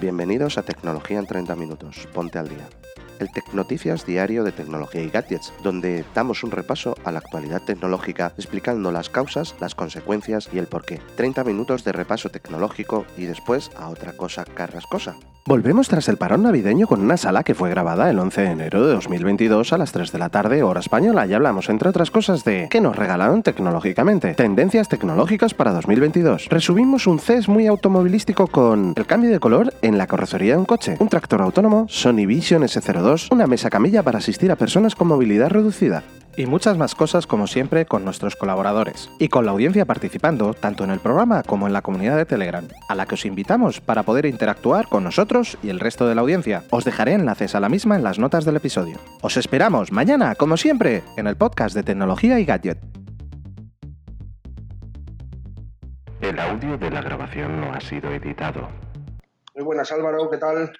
Bienvenidos a Tecnología en 30 Minutos. Ponte al día. El Tecnoticias diario de tecnología y gadgets, donde damos un repaso a la actualidad tecnológica explicando las causas, las consecuencias y el porqué. 30 minutos de repaso tecnológico y después a otra cosa carrascosa. Volvemos tras el parón navideño con una sala que fue grabada el 11 de enero de 2022 a las 3 de la tarde, hora española, y hablamos, entre otras cosas, de qué nos regalaron tecnológicamente, tendencias tecnológicas para 2022. Resumimos un CES muy automovilístico con el cambio de color en la carrocería de un coche, un tractor autónomo, Sony Vision S02, una mesa camilla para asistir a personas con movilidad reducida, y muchas más cosas como siempre con nuestros colaboradores y con la audiencia participando tanto en el programa como en la comunidad de Telegram, a la que os invitamos para poder interactuar con nosotros y el resto de la audiencia. Os dejaré enlaces a la misma en las notas del episodio. Os esperamos mañana, como siempre, en el podcast de tecnología y gadget. El audio de la grabación no ha sido editado. Muy buenas Álvaro, ¿qué tal?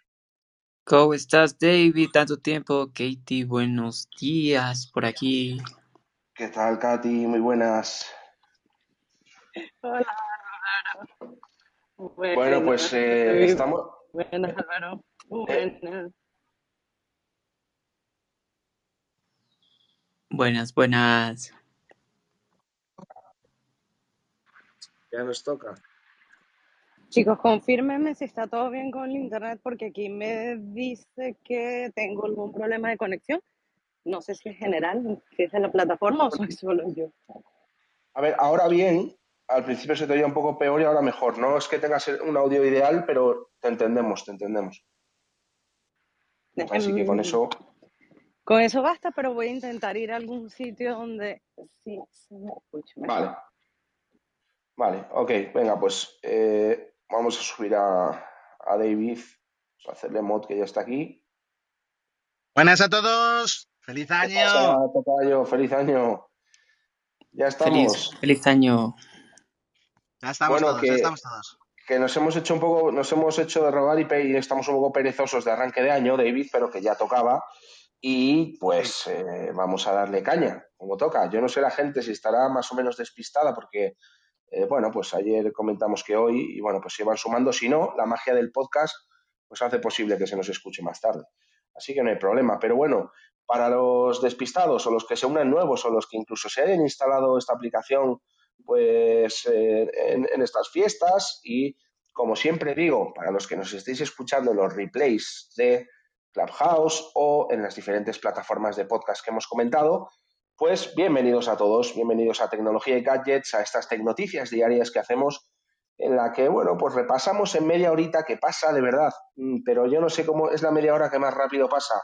¿Cómo estás, David? Tanto tiempo. Katie, buenos días por aquí. ¿Qué tal, Katy? Muy buenas. Hola, Álvaro. Bueno, pues eh, estamos... Buenas, Álvaro. Buenas. Buenas, buenas. Ya nos toca. Chicos, confírmenme si está todo bien con el internet porque aquí me dice que tengo algún problema de conexión. No sé si es general, si es de la plataforma o soy solo yo. A ver, ahora bien, al principio se te oía un poco peor y ahora mejor. No es que tengas un audio ideal, pero te entendemos, te entendemos. Así que con eso... Con eso basta, pero voy a intentar ir a algún sitio donde sí se me escuche mejor. Vale. Vale, ok, venga, pues eh, vamos a subir a, a David, vamos a hacerle mod que ya está aquí. Buenas a todos, feliz ¿Qué año. pasa, tocayo? Feliz año. Ya estamos. Feliz, feliz año. Ya estamos Bueno, todos, que- ya estamos todos. que nos hemos hecho un poco, nos hemos hecho de rogar y estamos un poco perezosos de arranque de año, David, pero que ya tocaba. Y pues eh, vamos a darle caña, como toca. Yo no sé la gente si estará más o menos despistada, porque, eh, bueno, pues ayer comentamos que hoy, y bueno, pues se van sumando. Si no, la magia del podcast, pues hace posible que se nos escuche más tarde. Así que no hay problema. Pero bueno, para los despistados o los que se unan nuevos o los que incluso se hayan instalado esta aplicación pues eh, en, en estas fiestas y como siempre digo, para los que nos estéis escuchando los replays de Clubhouse o en las diferentes plataformas de podcast que hemos comentado, pues bienvenidos a todos, bienvenidos a Tecnología y Gadgets, a estas tecnoticias diarias que hacemos en la que, bueno, pues repasamos en media horita que pasa de verdad, Mm, pero yo no sé cómo es la media hora que más rápido pasa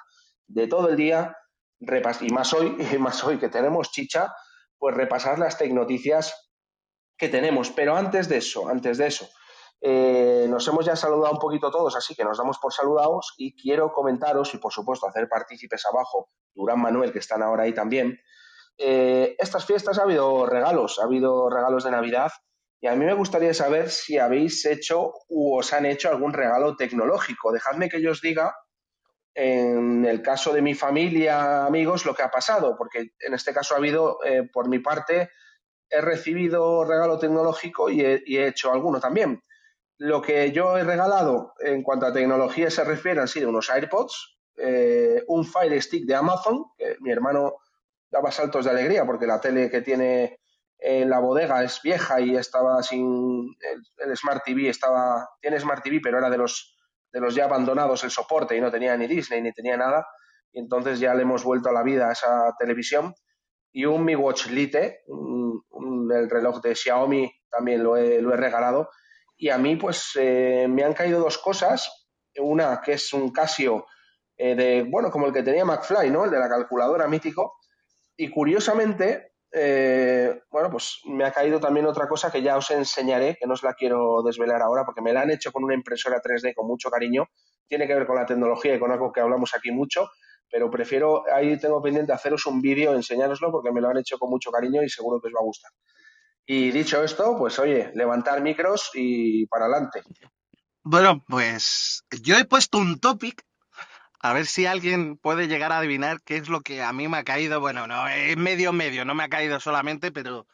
de todo el día, y más hoy, y más hoy que tenemos chicha, pues repasar las tecnoticias que tenemos. Pero antes de eso, antes de eso, eh, nos hemos ya saludado un poquito todos, así que nos damos por saludados y quiero comentaros y por supuesto hacer partícipes abajo, Durán Manuel, que están ahora ahí también. Eh, estas fiestas ha habido regalos, ha habido regalos de Navidad y a mí me gustaría saber si habéis hecho u os han hecho algún regalo tecnológico. Dejadme que yo os diga en el caso de mi familia, amigos, lo que ha pasado, porque en este caso ha habido, eh, por mi parte, he recibido regalo tecnológico y he, hecho alguno también. Lo que yo he regalado en cuanto a tecnología se refiere han sido unos AirPods, eh, un Fire Stick de Amazon, que mi hermano daba saltos de alegría porque la tele que tiene en la bodega es vieja y estaba sin el, Smart TV estaba tiene Smart TV pero era de los de los ya abandonados el soporte y no tenía ni Disney ni tenía nada. Y entonces ya le hemos vuelto a la vida a esa televisión. Y un Mi Watch Lite el reloj de Xiaomi también lo he, lo he regalado. Y a mí pues eh, me han caído dos cosas. Una que es un Casio eh, de bueno como el que tenía McFly no el de la calculadora mítico y curiosamente, eh, bueno, pues me ha caído también otra cosa que ya os enseñaré, que no os la quiero desvelar ahora, porque me la han hecho con una impresora 3D con mucho cariño. Tiene que ver con la tecnología y con algo que hablamos aquí mucho, pero prefiero, ahí tengo pendiente haceros un vídeo, enseñároslo, porque me lo han hecho con mucho cariño y seguro que os va a gustar. Y dicho esto, pues oye, levantar micros y para adelante. Bueno, pues yo he puesto un topic, a ver si alguien puede llegar a adivinar qué es lo que a mí me ha caído. Bueno, no, es medio medio, no me ha caído solamente, pero,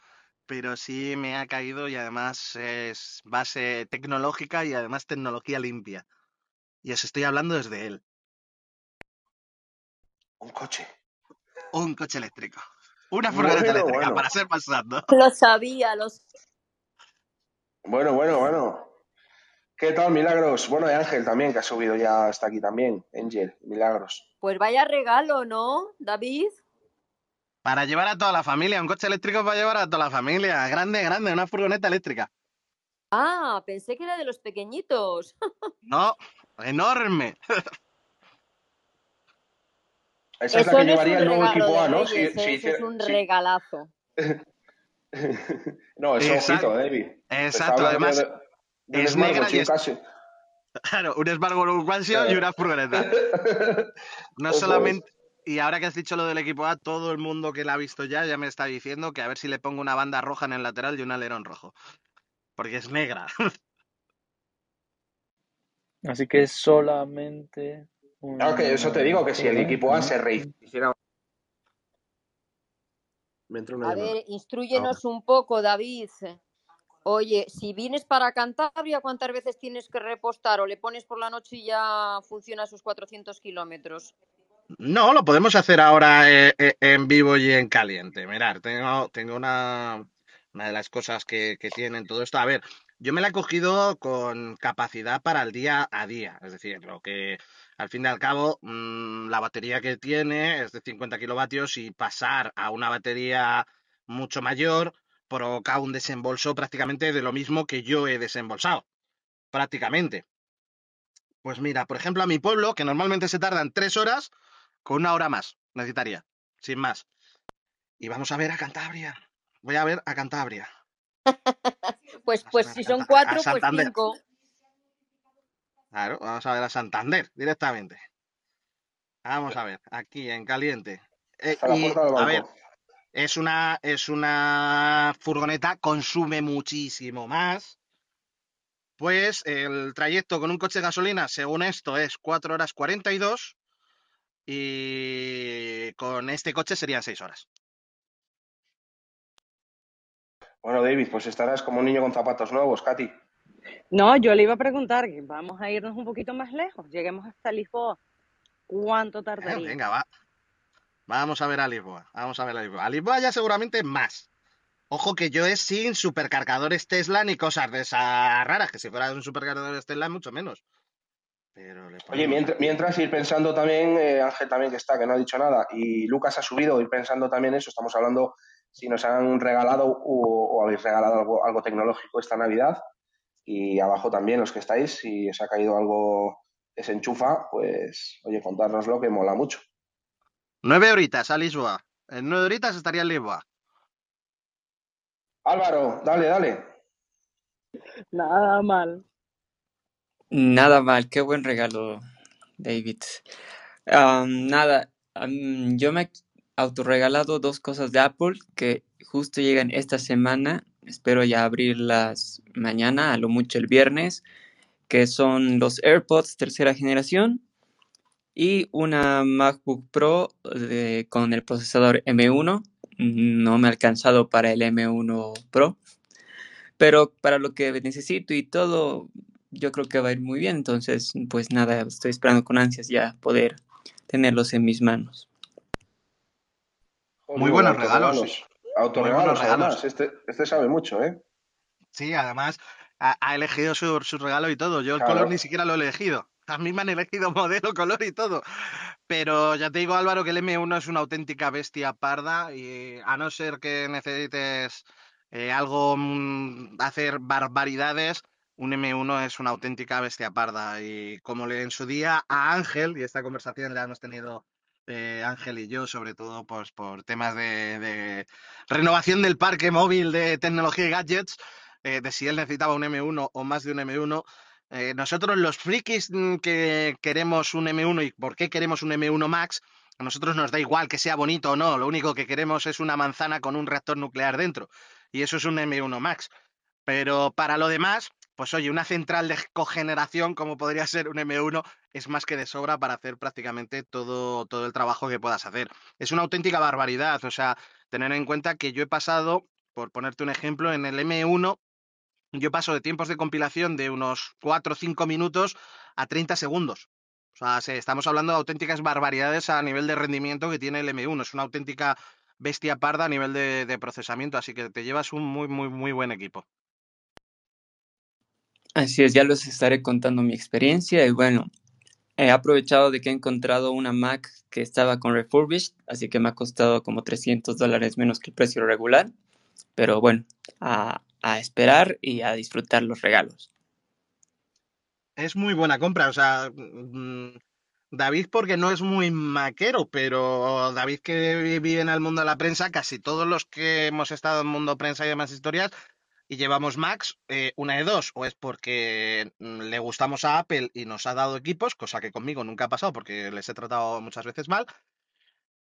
pero sí me ha caído y además es base tecnológica y además tecnología limpia. y os estoy hablando desde él. Un coche. Un coche eléctrico. Una furgoneta Bueno, eléctrica, bueno. para ser más exacto. Lo sabía, lo Bueno, bueno, bueno. ¿Qué tal, Milagros? Bueno, y Ángel también, que ha subido ya hasta aquí también. Angel, Milagros. Pues vaya regalo, ¿no, David? Para llevar a toda la familia, un coche eléctrico para llevar a toda la familia. Grande, grande, una furgoneta eléctrica. Ah, pensé que era de los pequeñitos. No, enorme. Esa es la Eso que no es llevaría un el nuevo equipo de A, ¿no? Si- ¿eh? si es un regalazo. No, eso Exacto. ojito, David. Exacto, además, de- de un es Smartwatch negra y es- Casio. claro, un un Casio y una furgoneta. No solamente. Y ahora que has dicho lo del equipo A, todo el mundo que la ha visto ya ya me está diciendo que a ver si le pongo una banda roja en el lateral y un alerón rojo. Porque es negra. Así que es solamente un... Claro que eso te digo, que si el equipo A se rehiciera... Me entró una A llamada. ver, instruyenos un poco, David. Oye, si vienes para Cantabria, ¿cuántas veces tienes que repostar? ¿O le pones por la noche y ya funciona sus 400 kilómetros? No, lo podemos hacer ahora eh, eh, en vivo y en caliente. Mirar, tengo, tengo una, una de las cosas que, tienen todo esto. A ver, yo me la he cogido con capacidad para el día a día. Es decir, lo que al fin y al cabo mm, la batería que tiene es de 50 kilovatios y pasar a una batería mucho mayor provoca un desembolso prácticamente de lo mismo que yo he desembolsado. Prácticamente. Pues mira, por ejemplo, a mi pueblo, que normalmente se tardan tres horas, con una hora más necesitaría, sin más. Y vamos a ver a Cantabria. Voy a ver a Cantabria. Pues, pues si a son cuatro, pues cinco. Claro, vamos a ver a Santander directamente. Vamos a ver, aquí en caliente. Eh, y, a ver, es una, es una furgoneta, consume muchísimo más. Pues el trayecto con un coche de gasolina, según esto, es 4 horas 42 y con este coche serían 6 horas. Bueno, David, pues estarás como un niño con zapatos nuevos, Katy. No, yo le iba a preguntar vamos a irnos un poquito más lejos. Lleguemos hasta Lisboa. ¿Cuánto Eh, tardaría? venga, va. Vamos a ver a Lisboa. Vamos a ver a Lisboa. A Lisboa ya seguramente más. Ojo que yo es sin supercargadores Tesla ni cosas de esas raras, que si fuera un supercargador Tesla mucho menos. Pero le Oye, mientras, ir pensando también, eh, Ángel también que está, que no ha dicho nada, y Lucas ha subido, ir pensando también eso, estamos hablando si nos han regalado o, o habéis regalado algo, algo tecnológico esta Navidad, y abajo también los que estáis, si os ha caído algo que se enchufa, pues oye, contárnoslo que mola mucho. Nueve horitas a Lisboa. En nueve horitas estaría en Lisboa. Álvaro, dale, dale. Nada mal. Nada mal, qué buen regalo, David. Nada, yo me he autorregalado dos cosas de Apple que justo llegan esta semana. Espero ya abrirlas mañana, a lo mucho el viernes, que son los AirPods tercera generación y una MacBook Pro de- con el procesador M1. No me ha alcanzado para el M1 Pro, pero para lo que necesito y todo, yo creo que va a ir muy bien. Entonces, pues nada, estoy esperando con ansias ya poder tenerlos en mis manos. Muy buenos regalos. sí. Autorregalos, buenos regalos. además. Este, este sabe mucho, ¿eh? Sí, además ha, ha elegido su, su regalo y todo. Yo el Claro. color ni siquiera lo he elegido. A mí me han elegido modelo, color y todo. Pero ya te digo, Álvaro, que el M1 es una auténtica bestia parda y a no ser que necesites eh, algo, mm, hacer barbaridades, un M1 es una auténtica bestia parda. Y como le en su día a Ángel, y esta conversación la hemos tenido eh, Ángel y yo, sobre todo pues, por temas de, de renovación del parque móvil de tecnología y gadgets, eh, de si él necesitaba un M1 o más de un M1. Eh, nosotros los frikis mm, que queremos un M1 y por qué queremos un M1 Max, a nosotros nos da igual que sea bonito o no, lo único que queremos es una manzana con un reactor nuclear dentro y eso es un M1 Max. Pero para lo demás, pues oye, una central de cogeneración como podría ser un M1 es más que de sobra para hacer prácticamente todo, todo el trabajo que puedas hacer. Es una auténtica barbaridad, o sea, tener en cuenta que yo he pasado, por ponerte un ejemplo, en el M1 yo paso de tiempos de compilación de unos 4 o 5 minutos a 30 segundos. O sea, se- estamos hablando de auténticas barbaridades a nivel de rendimiento que tiene el M1. Es una auténtica bestia parda a nivel de, de procesamiento, así que te llevas un muy, muy, muy buen equipo. Así es, ya les estaré contando mi experiencia y bueno, he aprovechado de que he encontrado una Mac que estaba con refurbished, así que me ha costado como 300 dólares menos que el precio regular, pero bueno, a, a esperar y a disfrutar los regalos. Es muy buena compra, o sea, mm, David porque no es muy maquero, pero David que vive en el mundo de la prensa, casi todos los que hemos estado en el mundo prensa y demás historias y llevamos Macs, eh, una de dos, o es porque mm, le gustamos a Apple y nos ha dado equipos, cosa que conmigo nunca ha pasado porque les he tratado muchas veces mal,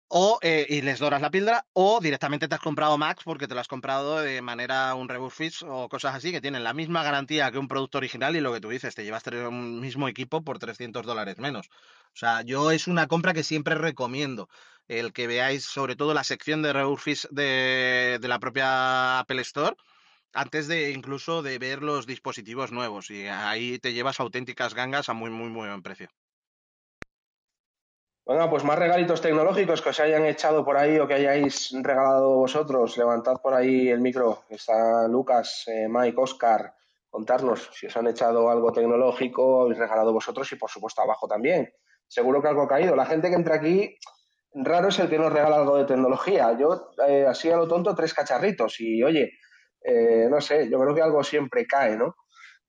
o eh, y les doras la píldora, o directamente te has comprado Macs porque te lo has comprado de manera un refurbish o cosas así que tienen la misma garantía que un producto original y lo que tú dices, te llevas un mismo equipo por 300 dólares menos. O sea, yo es una compra que siempre recomiendo. El que veáis sobre todo la sección de refurbish de, de la propia Apple Store antes de incluso de ver los dispositivos nuevos y ahí te llevas auténticas gangas a muy, muy, muy buen precio. Venga, pues más regalitos tecnológicos que os hayan echado por ahí o que hayáis regalado vosotros. Levantad por ahí el micro. Está Lucas, eh, Mike, Oscar. Contarnos si os han echado algo tecnológico, habéis regalado vosotros y por supuesto abajo también. Seguro que algo ha caído. La gente que entra aquí, raro es el que nos regala algo de tecnología. Yo, eh, así a lo tonto, tres cacharritos. Y oye, eh, no sé, yo creo que algo siempre cae, ¿no?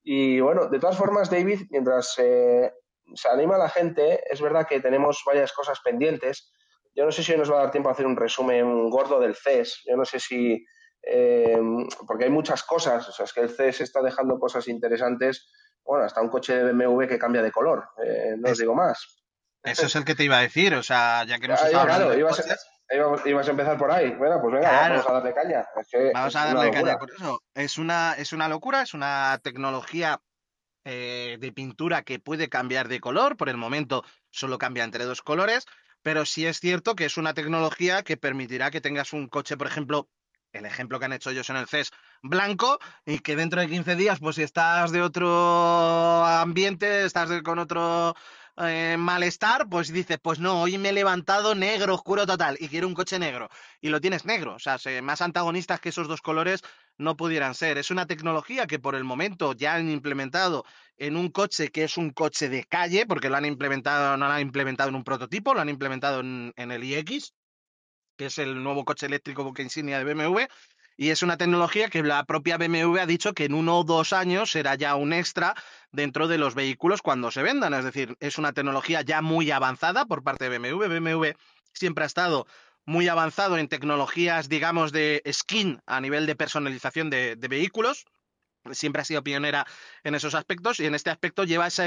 Y bueno, de todas formas, David, mientras eh, se anima la gente, es verdad que tenemos varias cosas pendientes. Yo no sé si hoy nos va a dar tiempo a hacer un resumen gordo del CES. Yo no sé si, eh, porque hay muchas cosas, o sea, es que el CES está dejando cosas interesantes. Bueno, hasta un coche de BMW que cambia de color, eh, no os digo más. Eso es el que te iba a decir, o sea, ya que hemos Ah, claro, de ibas a, coches, ibas- ibas a empezar por ahí. Bueno, pues venga, Claro. vamos a darle caña. Es que Vamos a darle caña con eso. Es una, es una locura, es una tecnología eh, de pintura que puede cambiar de color. Por el momento solo cambia entre dos colores, pero sí es cierto que es una tecnología que permitirá que tengas un coche, por ejemplo, el ejemplo que han hecho ellos en el CES, blanco, y que dentro de 15 días, pues si estás de otro ambiente, estás con otro eh, malestar, pues dices, pues no, hoy me he levantado negro, oscuro total, y quiero un coche negro. Y lo tienes negro. O sea, se- más antagonistas que esos dos colores no pudieran ser. Es una tecnología que por el momento ya han implementado en un coche que es un coche de calle, porque lo han implementado, no lo han implementado en un prototipo, lo han implementado en, en el iX, que es el nuevo coche eléctrico buque insignia de BMW. Y es una tecnología que la propia BMW ha dicho que en uno o dos años será ya un extra dentro de los vehículos cuando se vendan. Es decir, es una tecnología ya muy avanzada por parte de BMW. BMW siempre ha estado muy avanzado en tecnologías, digamos, de skin a nivel de personalización de, vehículos. Siempre ha sido pionera en esos aspectos y en este aspecto lleva esa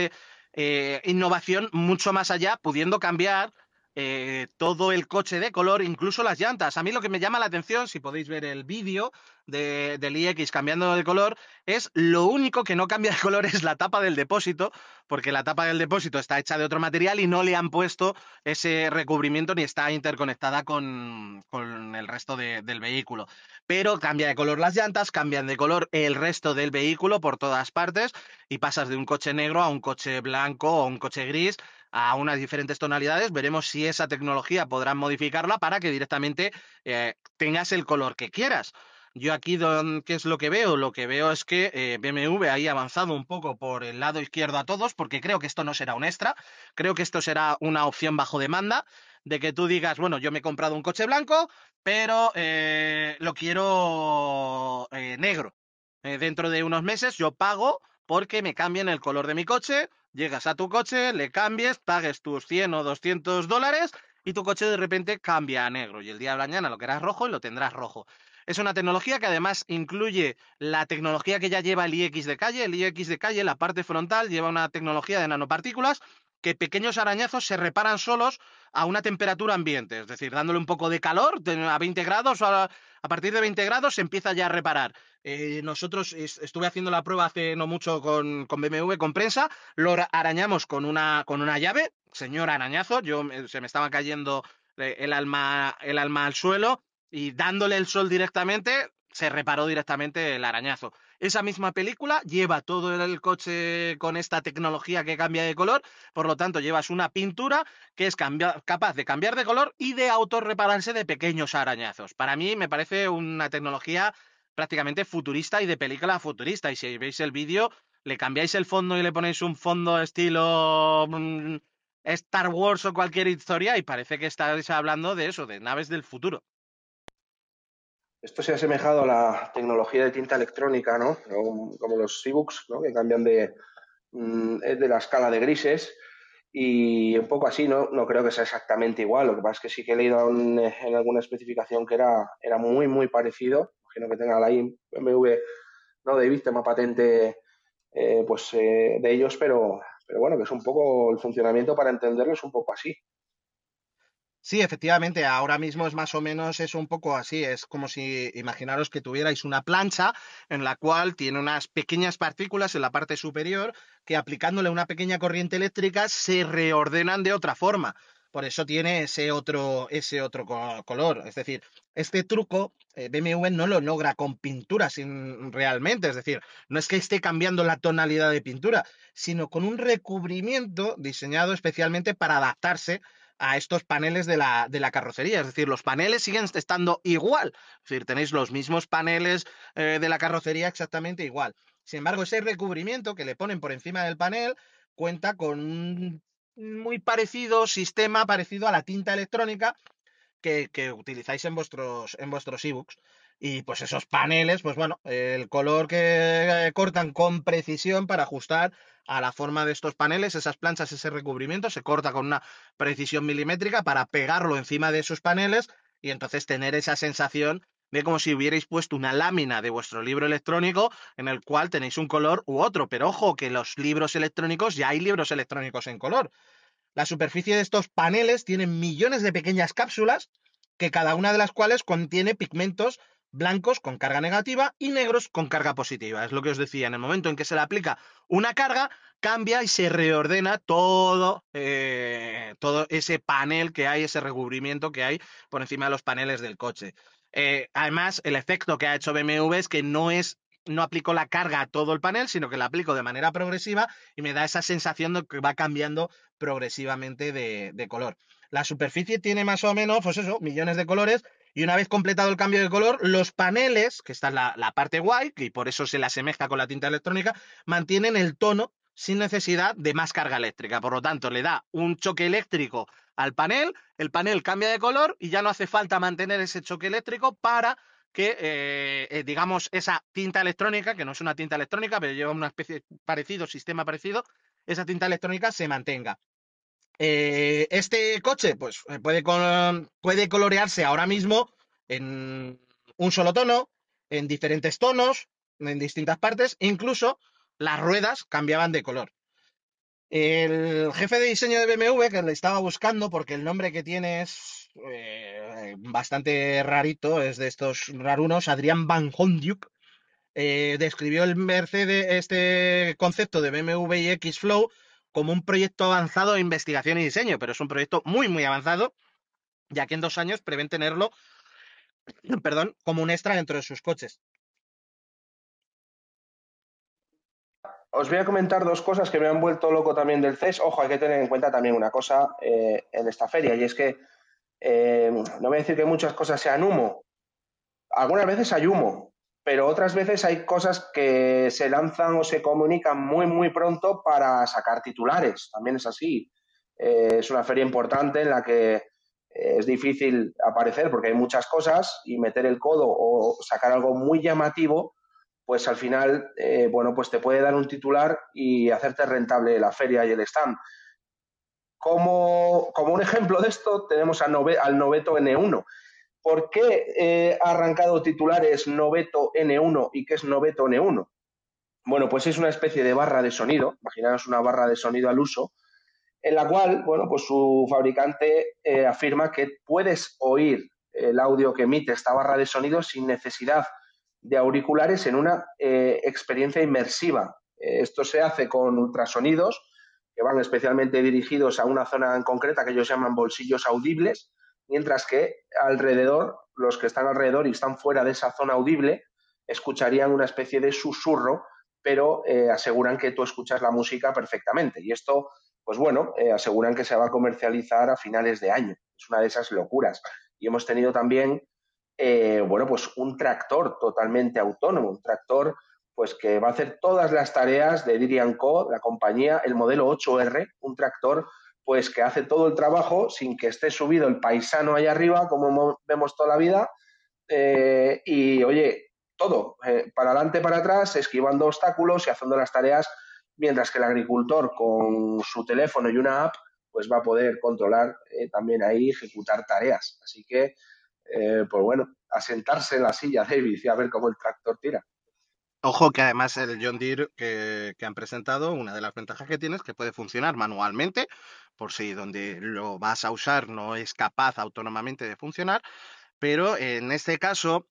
eh, innovación mucho más allá, pudiendo cambiar eh, todo el coche de color, incluso las llantas. A mí lo que me llama la atención, si podéis ver el vídeo de, del iX cambiando de color, es lo único que no cambia de color es la tapa del depósito, porque la tapa del depósito está hecha de otro material y no le han puesto ese recubrimiento ni está interconectada con, con el resto de- del vehículo. Pero cambia de color las llantas, cambian de color el resto del vehículo por todas partes y pasas de un coche negro a un coche blanco o un coche gris a unas diferentes tonalidades. Veremos si esa tecnología podrán modificarla para que directamente eh, tengas el color que quieras. Yo aquí, don- ¿qué es lo que veo? Lo que veo es que eh, BMW ahí ha avanzado un poco por el lado izquierdo a todos, porque creo que esto no será un extra, creo que esto será una opción bajo demanda, de que tú digas, bueno, yo me he comprado un coche blanco, pero eh, lo quiero eh, negro. Eh, dentro de unos meses yo pago porque me cambien el color de mi coche, llegas a tu coche, le cambies, pagues tus 100 o 200 dólares y tu coche de repente cambia a negro y el día de mañana lo querrás rojo y lo tendrás rojo. Es una tecnología que además incluye la tecnología que ya lleva el iX de calle. El iX de calle, la parte frontal, lleva una tecnología de nanopartículas que pequeños arañazos se reparan solos a una temperatura ambiente, es decir, dándole un poco de calor a 20 grados o a, partir de 20 grados se empieza ya a reparar. Eh, nosotros es- estuve haciendo la prueba hace no mucho con, con BMW, con prensa, lo ara- arañamos con una, con una llave, señor arañazo, yo se me estaba cayendo eh, el alma, el alma al suelo y dándole el sol directamente se reparó directamente el arañazo. Esa misma película lleva todo el coche con esta tecnología que cambia de color, por lo tanto llevas una pintura que es capaz de cambiar de color y de autorrepararse de pequeños arañazos. Para mí me parece una tecnología prácticamente futurista y de película futurista. Y si veis el vídeo, le cambiáis el fondo y le ponéis un fondo estilo mm, Star Wars o cualquier historia y parece que estáis hablando de eso, de naves del futuro. Esto se ha asemejado a la tecnología de tinta electrónica, ¿no? Como los e-books, ¿no? Que cambian de, mm, de la escala de grises y un poco así, ¿no? No creo que sea exactamente igual. Lo que pasa es que sí que he leído en, alguna especificación que era, era muy, muy parecido. Imagino que tenga la BMW, ¿no? David, tema patente, eh, pues eh, de ellos, pero, pero bueno, que es un poco el funcionamiento para entenderlo es un poco así. Sí, efectivamente, ahora mismo es más o menos es un poco así, es como si imaginaros que tuvierais una plancha en la cual tiene unas pequeñas partículas en la parte superior que aplicándole una pequeña corriente eléctrica se reordenan de otra forma. Por eso tiene ese otro, ese otro color. Es decir, este truco eh, BMW no lo logra con pintura sin, realmente. Es decir, no es que esté cambiando la tonalidad de pintura, sino con un recubrimiento diseñado especialmente para adaptarse a estos paneles de la, de la, carrocería. Es decir, los paneles siguen estando igual. Es decir, tenéis los mismos paneles eh, de la carrocería exactamente igual. Sin embargo, ese recubrimiento que le ponen por encima del panel cuenta con un muy parecido sistema, parecido a la tinta electrónica que, que utilizáis en vuestros, en vuestros ebooks. Y pues esos paneles, pues bueno, el color que cortan con precisión para ajustar a la forma de estos paneles, esas planchas, ese recubrimiento, se corta con una precisión milimétrica para pegarlo encima de esos paneles y entonces tener esa sensación de como si hubierais puesto una lámina de vuestro libro electrónico en el cual tenéis un color u otro. Pero ojo que los libros electrónicos, ya hay libros electrónicos en color. La superficie de estos paneles tiene millones de pequeñas cápsulas que cada una de las cuales contiene pigmentos blancos con carga negativa y negros con carga positiva. Es lo que os decía, en el momento en que se le aplica una carga, cambia y se reordena todo, eh, todo ese panel que hay, ese recubrimiento que hay por encima de los paneles del coche. Eh, además, el efecto que ha hecho BMW es que no es no aplico la carga a todo el panel, sino que la aplico de manera progresiva y me da esa sensación de que va cambiando progresivamente de, color. La superficie tiene más o menos, pues eso, millones de colores y una vez completado el cambio de color, los paneles, que está en la, parte white, y por eso se le asemeja con la tinta electrónica, mantienen el tono sin necesidad de más carga eléctrica. Por lo tanto, le da un choque eléctrico al panel, el panel cambia de color y ya no hace falta mantener ese choque eléctrico para que, eh, eh, digamos, esa tinta electrónica, que no es una tinta electrónica, pero lleva una especie parecido, sistema parecido, esa tinta electrónica se mantenga. Eh, este coche, pues puede, puede colorearse ahora mismo en un solo tono, en diferentes tonos, en distintas partes, incluso las ruedas cambiaban de color. El jefe de diseño de BMW, que le estaba buscando, porque el nombre que tiene es eh, bastante rarito, es de estos rarunos, Adrián Van Honduk, describió el Mercedes, este concepto de BMW y X-Flow como un proyecto avanzado de investigación y diseño, pero es un proyecto muy, muy avanzado, ya que en dos años prevén tenerlo, perdón, como un extra dentro de sus coches. Os voy a comentar dos cosas que me han vuelto loco también del CES. Ojo, hay que tener en cuenta también una cosa eh, en esta feria, y es que eh, no voy a decir que muchas cosas sean humo. Algunas veces hay humo, pero otras veces hay cosas que se lanzan o se comunican muy, muy pronto para sacar titulares. También es así. Eh, es una feria importante en la que es difícil aparecer porque hay muchas cosas y meter el codo o sacar algo muy llamativo, pues al final, eh, bueno, pues te puede dar un titular y hacerte rentable la feria y el stand. Como, como un ejemplo de esto, tenemos al, noveto N1 ¿Por qué eh, ha arrancado titulares Noveto N1 y qué es Noveto N1? Bueno, pues es una especie de barra de sonido, imaginaos una barra de sonido al uso, en la cual, bueno, pues su fabricante eh, afirma que puedes oír el audio que emite esta barra de sonido sin necesidad de auriculares en una eh, experiencia inmersiva. esto se hace con ultrasonidos que van especialmente dirigidos a una zona en concreta que ellos llaman bolsillos audibles, mientras que alrededor, los que están alrededor y están fuera de esa zona audible, escucharían una especie de susurro, pero eh, aseguran que tú escuchas la música perfectamente. Y esto, pues bueno, eh, aseguran que se va a comercializar a finales de año. Es una de esas locuras. Y hemos tenido también, eh, bueno, pues un tractor totalmente autónomo, un tractor pues que va a hacer todas las tareas de Dirian Co, la compañía, el modelo 8R, un tractor pues que hace todo el trabajo sin que esté subido el paisano ahí arriba, como vemos toda la vida, y oye, todo, eh, para adelante, para atrás, esquivando obstáculos y haciendo las tareas, mientras que el agricultor con su teléfono y una app, pues va a poder controlar eh, también ahí, ejecutar tareas. Así que, eh, pues bueno, a sentarse en la silla, David, y a ver cómo el tractor tira. Ojo que además el John Deere que, han presentado, una de las ventajas que tiene es que puede funcionar manualmente, por si donde lo vas a usar no es capaz autónomamente de funcionar, pero en este caso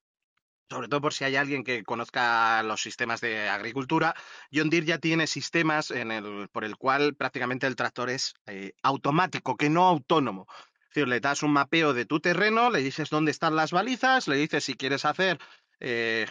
sobre todo por si hay alguien que conozca los sistemas de agricultura, John Deere ya tiene sistemas en el, por el cual prácticamente el tractor es eh, automático, que no autónomo. Decir, le das un mapeo de tu terreno, le dices dónde están las balizas, le dices si quieres hacer eh,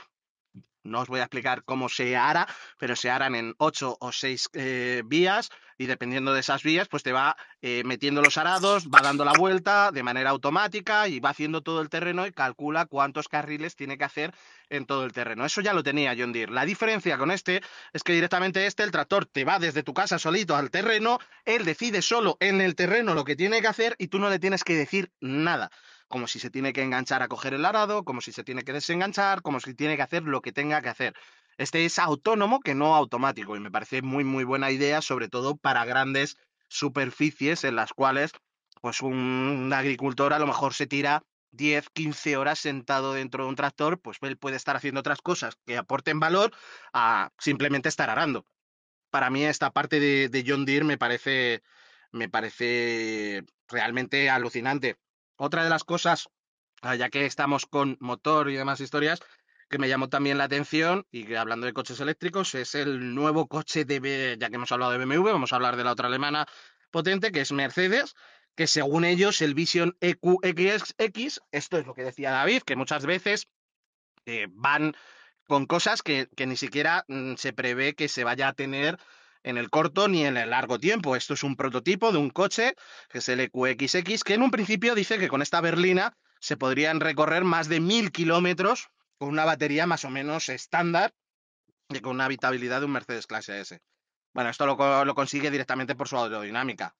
no os voy a explicar cómo se hará, pero se harán en ocho o seis eh, vías y dependiendo de esas vías, pues te va eh, metiendo los arados, va dando la vuelta de manera automática y va haciendo todo el terreno y calcula cuántos carriles tiene que hacer en todo el terreno. Eso ya lo tenía John Deere. La diferencia con este es que directamente este, el tractor te va desde tu casa solito al terreno, él decide solo en el terreno lo que tiene que hacer y tú no le tienes que decir nada como si se tiene que enganchar a coger el arado, como si se tiene que desenganchar, como si tiene que hacer lo que tenga que hacer. Este es autónomo que no automático y me parece muy muy buena idea, sobre todo para grandes superficies en las cuales pues un agricultor a lo mejor se tira 10, 15 horas sentado dentro de un tractor, pues él puede estar haciendo otras cosas que aporten valor a simplemente estar arando. Para mí esta parte de, John Deere me parece, me parece realmente alucinante. Otra de las cosas, ah, ya que estamos con motor y demás historias, que me llamó también la atención, y que hablando de coches eléctricos, es el nuevo coche de, ya que hemos hablado de BMW, vamos a hablar de la otra alemana potente, que es Mercedes, que según ellos el Vision EQXX, esto es lo que decía David, que muchas veces eh, van con cosas que, que ni siquiera mm, se prevé que se vaya a tener en el corto ni en el largo tiempo. Esto es un prototipo de un coche, que es el EQXX, que en un principio dice que con esta berlina se podrían recorrer más de mil kilómetros con una batería más o menos estándar y con una habitabilidad de un Mercedes clase S. Bueno, esto lo, consigue directamente por su aerodinámica.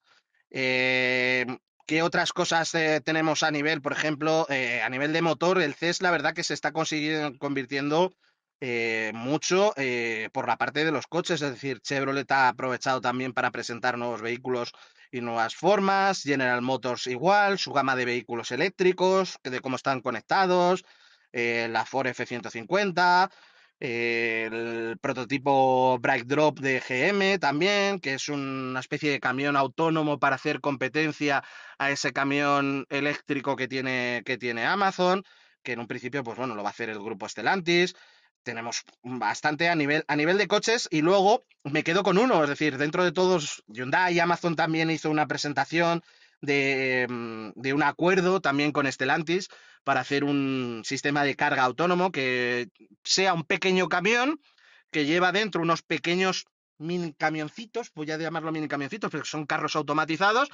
Eh, ¿Qué otras cosas eh, tenemos a nivel, por ejemplo, eh, a nivel de motor? El CES, la verdad que se está convirtiendo eh, mucho eh, por la parte de los coches, es decir, Chevrolet ha aprovechado también para presentar nuevos vehículos y nuevas formas, General Motors igual, su gama de vehículos eléctricos, de cómo están conectados, eh, la Ford F-150, el prototipo Bright Drop de GM también, que es una especie de camión autónomo para hacer competencia a ese camión eléctrico que tiene, que tiene Amazon, que en un principio, pues bueno, lo va a hacer el grupo Stellantis tenemos bastante a nivel, a nivel de coches y luego me quedo con uno, es decir, dentro de todos, Hyundai y Amazon también hizo una presentación de, mm, de, un acuerdo también con Stellantis para hacer un sistema de carga autónomo que sea un pequeño camión que lleva dentro unos pequeños mini camioncitos, voy a llamarlo mini camioncitos, pero son carros automatizados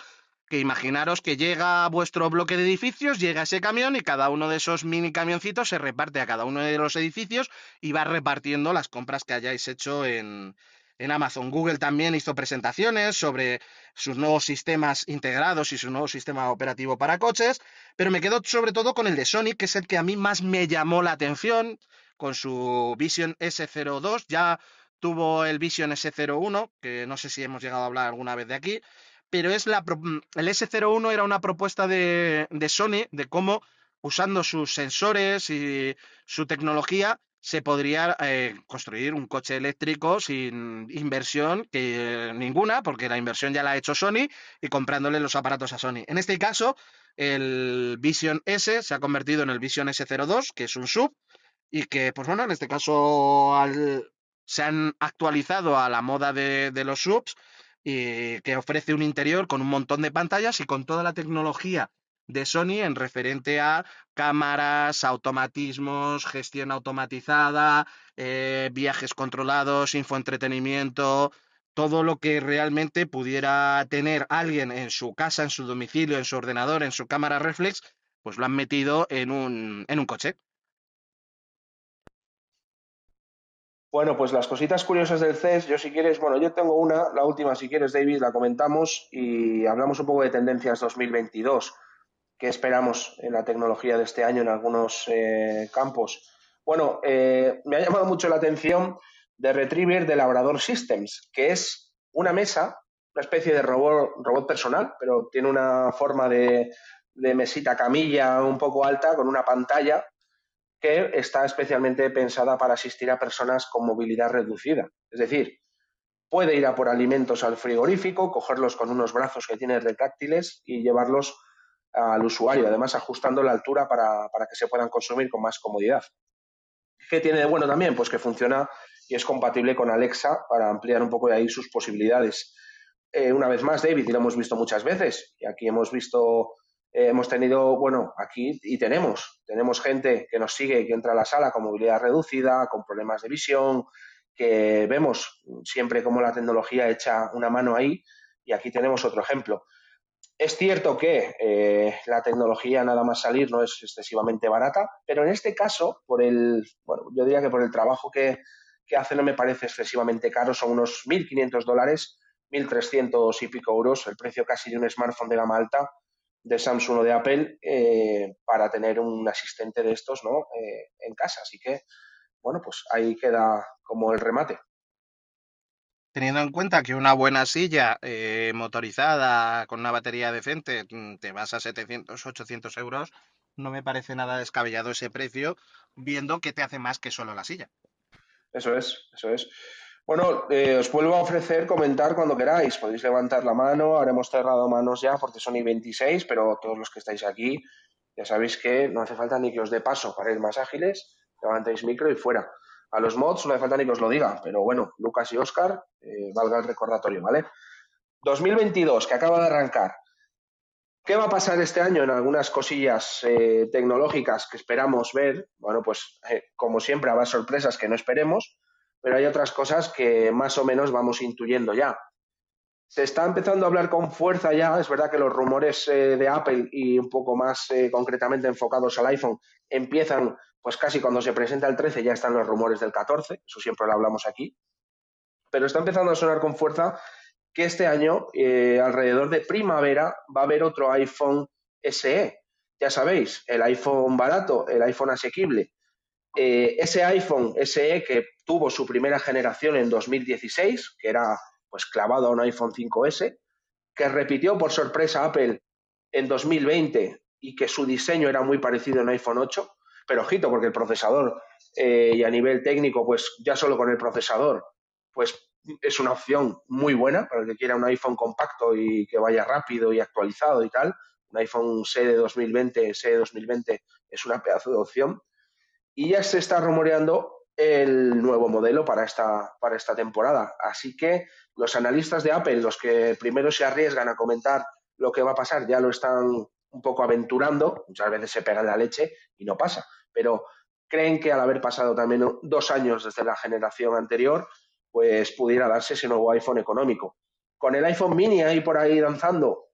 que imaginaros que llega a vuestro bloque de edificios, llega ese camión y cada uno de esos mini camioncitos se reparte a cada uno de los edificios y va repartiendo las compras que hayáis hecho en, en Amazon. Google también hizo presentaciones sobre sus nuevos sistemas integrados y su nuevo sistema operativo para coches, pero me quedo sobre todo con el de Sony, que es el que a mí más me llamó la atención, con su Vision S02. Ya tuvo el Vision S01, que no sé si hemos llegado a hablar alguna vez de aquí, pero es la, el S01 era una propuesta de, de Sony de cómo, usando sus sensores y su tecnología, se podría eh, construir un coche eléctrico sin inversión ninguna, porque la inversión ya la ha hecho Sony y comprándole los aparatos a Sony. En este caso, el Vision S se ha convertido en el Vision S02, que es un sub, y que, pues bueno, en este caso se han actualizado a la moda de, de los subs que ofrece un interior con un montón de pantallas y con toda la tecnología de Sony en referente a cámaras, automatismos, gestión automatizada, eh, viajes controlados, infoentretenimiento, todo lo que realmente pudiera tener alguien en su casa, en su domicilio, en su ordenador, en su cámara reflex, pues lo han metido en un, en un coche. Bueno, pues las cositas curiosas del CES, yo si quieres, bueno, yo tengo una, la última si quieres, David, la comentamos y hablamos un poco de tendencias 2022, que esperamos en la tecnología de este año en algunos eh, campos. Bueno, eh, me ha llamado mucho la atención de Retriever de Labrador Systems, que es una mesa, una especie de robot, robot personal, pero tiene una forma de, de mesita camilla un poco alta con una pantalla que está especialmente pensada para asistir a personas con movilidad reducida. Es decir, puede ir a por alimentos al frigorífico, cogerlos con unos brazos que tiene retráctiles y llevarlos al usuario, además ajustando la altura para, para, que se puedan consumir con más comodidad. ¿Qué tiene de bueno también? Pues que funciona y es compatible con Alexa para ampliar un poco de ahí sus posibilidades. Eh, una vez más, David, y lo hemos visto muchas veces, y aquí hemos visto eh, hemos tenido, bueno, aquí y tenemos, tenemos gente que nos sigue, que entra a la sala con movilidad reducida, con problemas de visión, que vemos siempre cómo la tecnología echa una mano ahí y aquí tenemos otro ejemplo. Es cierto que eh, la tecnología nada más salir no es excesivamente barata, pero en este caso, por el, bueno, yo diría que por el trabajo que, que hace no me parece excesivamente caro, son unos 1.500 dólares, 1.300 y pico euros, el precio casi de un smartphone de gama alta, de Samsung o de Apple eh, para tener un asistente de estos ¿no? Eh, en casa. Así que, bueno, pues ahí queda como el remate. Teniendo en cuenta que una buena silla eh, motorizada con una batería decente mm, te vas a 700, 800 euros, no me parece nada descabellado ese precio, viendo que te hace más que solo la silla. Eso es, eso es. Bueno, eh, os vuelvo a ofrecer comentar cuando queráis. Podéis levantar la mano. Ahora hemos cerrado manos ya porque son I26, pero todos los que estáis aquí ya sabéis que no hace falta ni que os dé paso para ir más ágiles. Levantáis micro y fuera. A los mods no hace falta ni que os lo diga, pero bueno, Lucas y Oscar, eh, valga el recordatorio, ¿vale? 2022, que acaba de arrancar. ¿Qué va a pasar este año en algunas cosillas eh, tecnológicas que esperamos ver? Bueno, pues eh, como siempre habrá sorpresas que no esperemos pero hay otras cosas que más o menos vamos intuyendo ya. Se está empezando a hablar con fuerza ya, es verdad que los rumores eh, de Apple y un poco más eh, concretamente enfocados al iPhone empiezan, pues casi cuando se presenta el 13 ya están los rumores del 14, eso siempre lo hablamos aquí, pero está empezando a sonar con fuerza que este año, eh, alrededor de primavera, va a haber otro iPhone SE. Ya sabéis, el iPhone barato, el iPhone asequible, eh, ese iPhone SE que tuvo su primera generación en 2016, que era pues clavado a un iPhone 5S, que repitió por sorpresa Apple en 2020 y que su diseño era muy parecido un iPhone 8, pero ojito, porque el procesador eh, y a nivel técnico, pues ya solo con el procesador, pues es una opción muy buena para el que quiera un iPhone compacto y que vaya rápido y actualizado y tal. Un iPhone SE de 2020, SE 2020 es una pedazo de opción y ya se está rumoreando el nuevo modelo para esta, para esta temporada. Así que los analistas de Apple, los que primero se arriesgan a comentar lo que va a pasar, ya lo están un poco aventurando, muchas veces se pega la leche y no pasa, pero creen que al haber pasado también dos años desde la generación anterior, pues pudiera darse ese nuevo iPhone económico. Con el iPhone mini ahí por ahí danzando,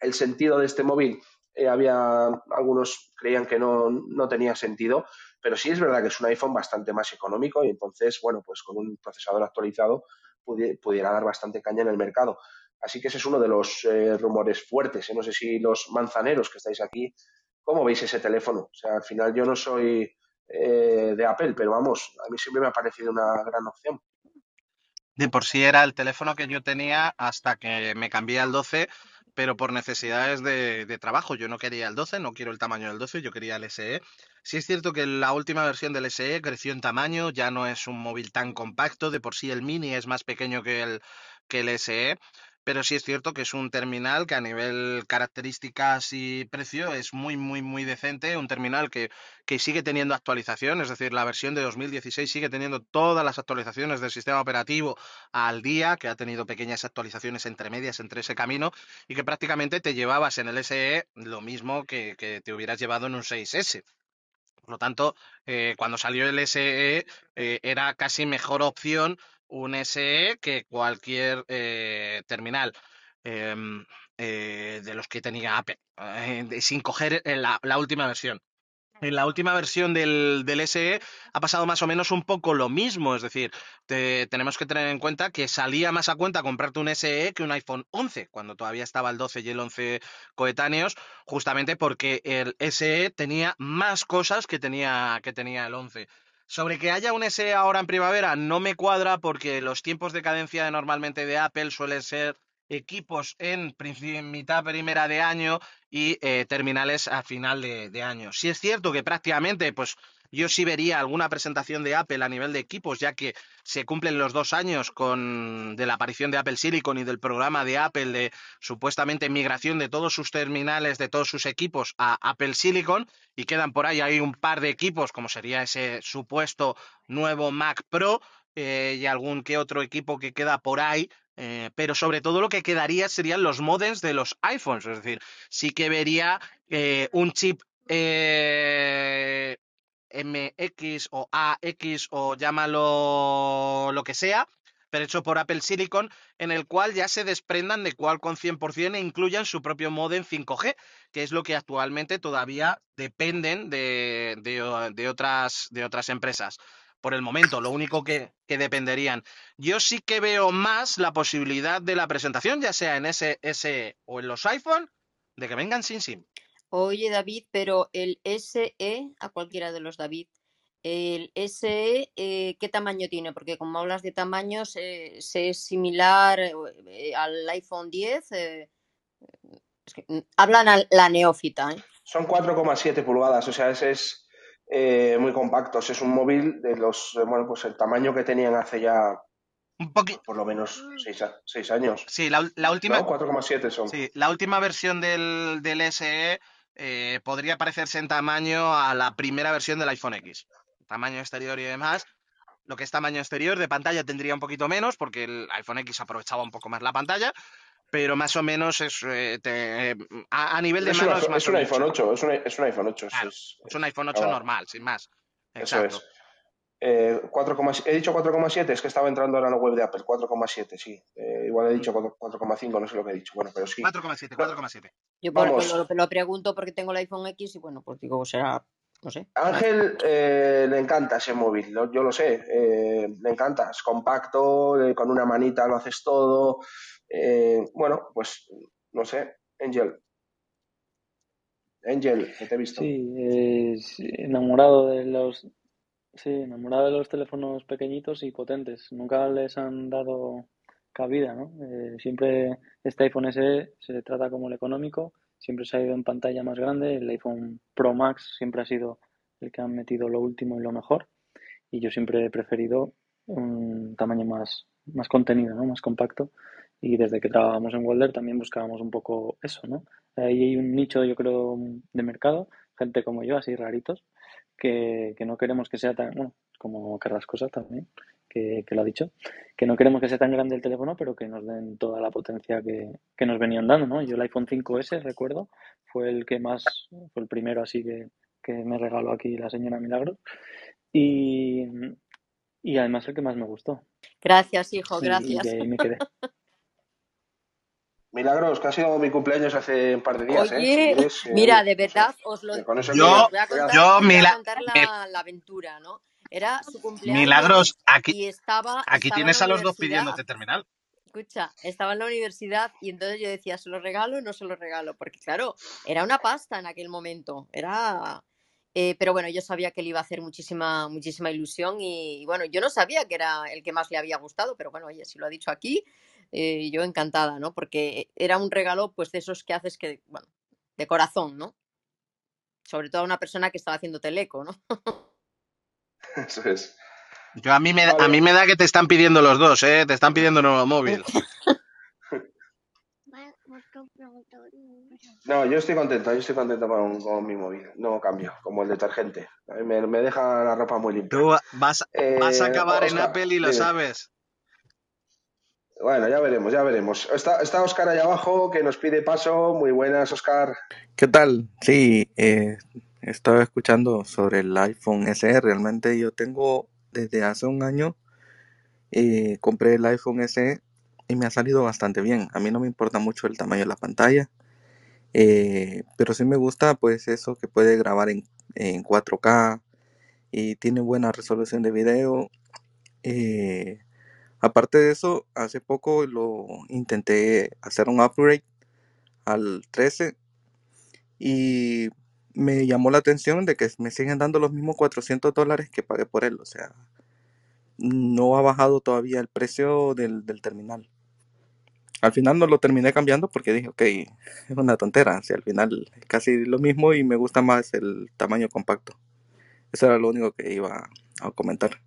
el sentido de este móvil, eh, había algunos creían que no, no tenía sentido, pero sí es verdad que es un iPhone bastante más económico y entonces, bueno, pues con un procesador actualizado pudiera dar bastante caña en el mercado. Así que ese es uno de los eh, rumores fuertes. ¿eh? No sé si los manzaneros que estáis aquí, ¿cómo veis ese teléfono? O sea, al final yo no soy eh, de Apple, pero vamos, a mí siempre me ha parecido una gran opción. De por sí era el teléfono que yo tenía hasta que me cambié al 12 pero por necesidades de, trabajo. Yo no quería el 12, no quiero el tamaño del 12, yo quería el SE. Sí es cierto que la última versión del SE creció en tamaño, ya no es un móvil tan compacto, de por sí el mini es más pequeño que el, que el SE, pero sí es cierto que es un terminal que a nivel características y precio es muy, muy, muy decente, un terminal que, que sigue teniendo actualización, es decir, la versión de 2016 sigue teniendo todas las actualizaciones del sistema operativo al día, que ha tenido pequeñas actualizaciones entre medias entre ese camino y que prácticamente te llevabas en el SE lo mismo que, que te hubieras llevado en un 6S. Por lo tanto, eh, cuando salió el SE eh, era casi mejor opción un SE que cualquier eh, terminal em, eh, de los que tenía Apple, eh, sin coger eh, la, la última versión. En la última versión del, del SE ha pasado más o menos un poco lo mismo, es decir, te- tenemos que tener en cuenta que salía más a cuenta comprarte un SE que un iPhone 11, cuando todavía estaba el 12 y el 11 coetáneos, justamente porque el SE tenía más cosas que tenía, que tenía el 11. Sobre que haya un SE ahora en primavera no me cuadra porque los tiempos de cadencia de normalmente de Apple suelen ser equipos en mitad primera de año y eh, terminales a final de, de año. Si es cierto que prácticamente, pues yo sí vería alguna presentación de Apple a nivel de equipos, ya que se cumplen los dos años con de la aparición de Apple Silicon y del programa de Apple de supuestamente migración de todos sus terminales, de todos sus equipos a Apple Silicon, y quedan por ahí hay un par de equipos, como sería ese supuesto nuevo Mac Pro eh, y algún que otro equipo que queda por ahí. eh, pero sobre todo lo que quedaría serían los modems de los iPhones, es decir, sí que vería eh, un chip MX o AX o llámalo lo que sea, pero hecho por Apple Silicon, en el cual ya se desprendan de Qualcomm 100% e incluyan su propio modem 5G, que es lo que actualmente todavía dependen de, de- de otras, de otras empresas. Por el momento, lo único que, que dependerían. Yo sí que veo más la posibilidad de la presentación, ya sea en SS o en los iPhone, de que vengan sin SIM. Oye, David, pero el SE, a cualquiera de los David, el SE, eh, ¿qué tamaño tiene? Porque como hablas de tamaños, eh, ¿se es similar eh, al iPhone 10? eh, es que, mm, hablan a la neófita, ¿eh? Son 4,7 pulgadas, o sea, ese es eh, muy compacto. Es un móvil de los, bueno, pues el tamaño que tenían hace ya Un poquito. por lo menos 6 años. Sí, la, la última. ¿No? 4,7 son. Sí, la última versión del, del SE eh, podría parecerse en tamaño a la primera versión del iPhone X. Tamaño exterior y demás. Lo que es tamaño exterior de pantalla tendría un poquito menos porque el iPhone X aprovechaba un poco más la pantalla, pero más o menos es eh, te- eh, a, a nivel de Es, un mano iPhone- es más es un iPhone 8, es un, iPhone 8. Claro, es, un iPhone 8 ah, normal, sin más. Eso Exacto. es. Eh, 4,7 he dicho 4,7, es que estaba entrando ahora en la web de Apple. 4,7, sí. Eh, igual he dicho 4,5, no sé lo que he dicho. Bueno, pero sí. 4,7, 4,7. Yo por- Vamos. lo, lo pregunto porque tengo el iPhone X y bueno, pues digo, será, no sé. Ángel eh, le encanta ese móvil, lo- yo lo sé, eh, le encanta, es compacto, eh, con una manita lo haces todo. eh, bueno, pues no sé, Angel. Angel, que te he visto. Sí, es enamorado de los, sí, enamorado de los teléfonos pequeñitos y potentes. Nunca les han dado cabida, ¿no? Eh, siempre este iPhone SE se trata como el económico, siempre se ha ido en pantalla más grande. El iPhone Pro Max siempre ha sido el que han metido lo último y lo mejor. Y yo siempre he preferido un tamaño más, más contenido, ¿no? Más compacto. Y desde que trabajamos en Walder también buscábamos un poco eso, ¿no? Ahí hay un nicho, yo creo, de mercado, gente como yo, así raritos, que, que no queremos que sea tan, bueno, como Carrascosa también, que, que lo ha dicho, que no queremos que sea tan grande el teléfono, pero que nos den toda la potencia que, que nos venían dando, ¿no? Yo el iPhone 5S, recuerdo, fue el que más, fue el primero así que, que me regaló aquí la señora Milagros, y, y además el que más me gustó. Gracias, hijo, Y, y gracias. de ahí me quedé. Milagros, que ha sido mi cumpleaños hace un par de días, ¿eh? Si Oye, quieres, eh, mira, de verdad, os lo con eso Yo- voy a contar, yo, voy a contar la, la aventura, ¿no? Era su cumpleaños Milagros, aquí, y estaba, aquí estaba tienes en a los dos pidiéndote terminal. Escucha, estaba en la universidad y entonces yo decía, ¿se lo regalo o no se lo regalo? Porque claro, era una pasta en aquel momento, era... eh, pero bueno, yo sabía que le iba a hacer muchísima, muchísima ilusión y, y bueno, yo no sabía que era el que más le había gustado, pero bueno, oye, si lo ha dicho aquí, eh, yo encantada, ¿no? Porque era un regalo pues de esos que haces que, bueno, de corazón, ¿no? Sobre todo a una persona que estaba haciendo teleco, ¿no? Eso es. Yo a mí me, Vale. a mí me da que te están pidiendo los dos, ¿eh? Te están pidiendo nuevo móvil. No, yo estoy contento, yo estoy contento con, con mi móvil. No cambio, como el detergente. Me, me deja la ropa muy limpia. Tú vas, vas a Eh, acabar en Apple y lo dime. sabes. Bueno, ya veremos, ya veremos. Está, está Oscar allá abajo que nos pide paso. Muy buenas, Oscar. ¿Qué tal? Sí, eh, estaba escuchando sobre el iPhone SE. Realmente yo tengo desde hace un año, eh, compré el iPhone SE y me ha salido bastante bien. A mí no me importa mucho el tamaño de la pantalla, eh, pero sí me gusta pues eso que puede grabar en, en 4K y tiene buena resolución de video. Eh, aparte de eso, hace poco lo intenté hacer un upgrade al 13 y me llamó la atención de que me siguen dando los mismos 400 dólares que pagué por él. O sea, no ha bajado todavía el precio del, del terminal. Al final no lo terminé cambiando porque dije, ok, es una tontera. Si al final es casi lo mismo y me gusta más el tamaño compacto. Eso era lo único que iba a comentar.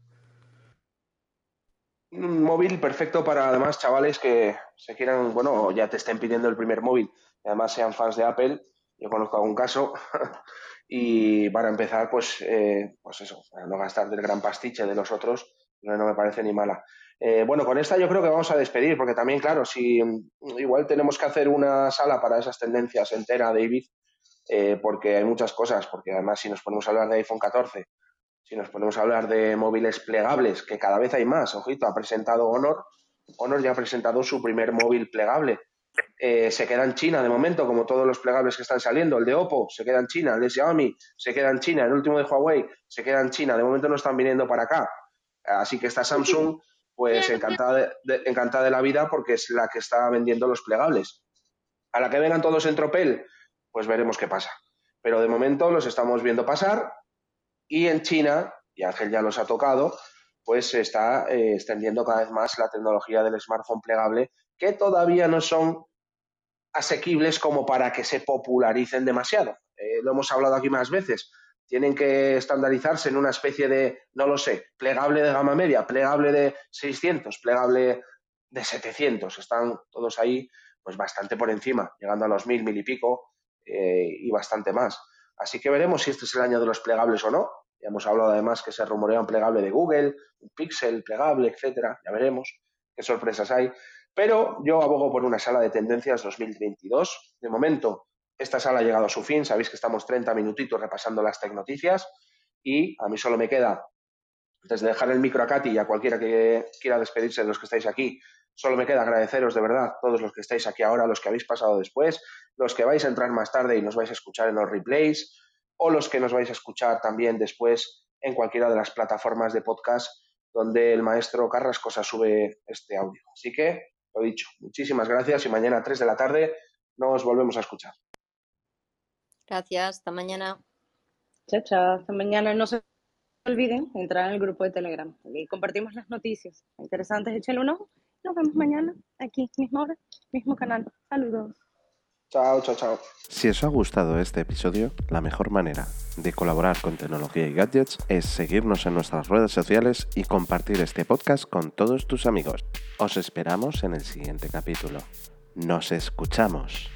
Un móvil perfecto para además chavales que se quieran, bueno, ya te estén pidiendo el primer móvil y además sean fans de Apple. Yo conozco algún caso y para empezar, pues, eh, pues eso, para no gastar del gran pastiche de los otros, no, me parece ni mala. Eh, bueno, con esta yo creo que vamos a despedir, porque también, claro, si mm, igual tenemos que hacer una sala para esas tendencias entera, David, eh, porque hay muchas cosas, porque además si nos ponemos a hablar de iPhone 14, si nos ponemos a hablar de móviles plegables, que cada vez hay más, ojito, ha presentado Honor, Honor ya ha presentado su primer móvil plegable. Eh, se queda en China de momento, como todos los plegables que están saliendo. El de Oppo se queda en China, el de Xiaomi se queda en China, el último de Huawei se queda en China. De momento no están viniendo para acá. Así que está Samsung, pues encantada de, de- encantada de la vida porque es la que está vendiendo los plegables. A la que vengan todos en tropel, pues veremos qué pasa. Pero de momento los estamos viendo pasar y en China, y Ángel ya los ha tocado, pues se está eh, extendiendo cada vez más la tecnología del smartphone plegable, que todavía no son asequibles como para que se popularicen demasiado. Eh, lo hemos hablado aquí más veces. Tienen que estandarizarse en una especie de, no lo sé, plegable de gama media, plegable de 600, plegable de 700. Están todos ahí, pues bastante por encima, llegando a los mil, mil y pico eh, y bastante más. Así que veremos si este es el año de los plegables o no. Ya hemos hablado además que se rumorea un plegable de Google, un Pixel plegable, etcétera. Ya veremos qué sorpresas hay. Pero yo abogo por una sala de tendencias 2022. De momento, esta sala ha llegado a su fin. Sabéis que estamos 30 minutitos repasando las tecnoticias y a mí solo me queda, antes de dejar el micro a Katy y a cualquiera que quiera despedirse de los que estáis aquí, solo me queda agradeceros de verdad todos los que estáis aquí ahora, los que habéis pasado después, los que vais a entrar más tarde y nos vais a escuchar en los replays o los que nos vais a escuchar también después en cualquiera de las plataformas de podcast donde el maestro Carrascosa sube este audio. Así que, lo dicho, muchísimas gracias y mañana a 3 de la tarde nos volvemos a escuchar. Gracias, hasta mañana. Chao, chao. Hasta mañana. No se olviden entrar en el grupo de Telegram. Y compartimos las noticias interesantes. Échenle un ojo. Nos vemos mañana aquí, misma hora, mismo canal. Saludos. Chao, chao, chao. Si os ha gustado este episodio, la mejor manera de colaborar con tecnología y gadgets es seguirnos en nuestras redes sociales y compartir este podcast con todos tus amigos. Os esperamos en el siguiente capítulo. Nos escuchamos.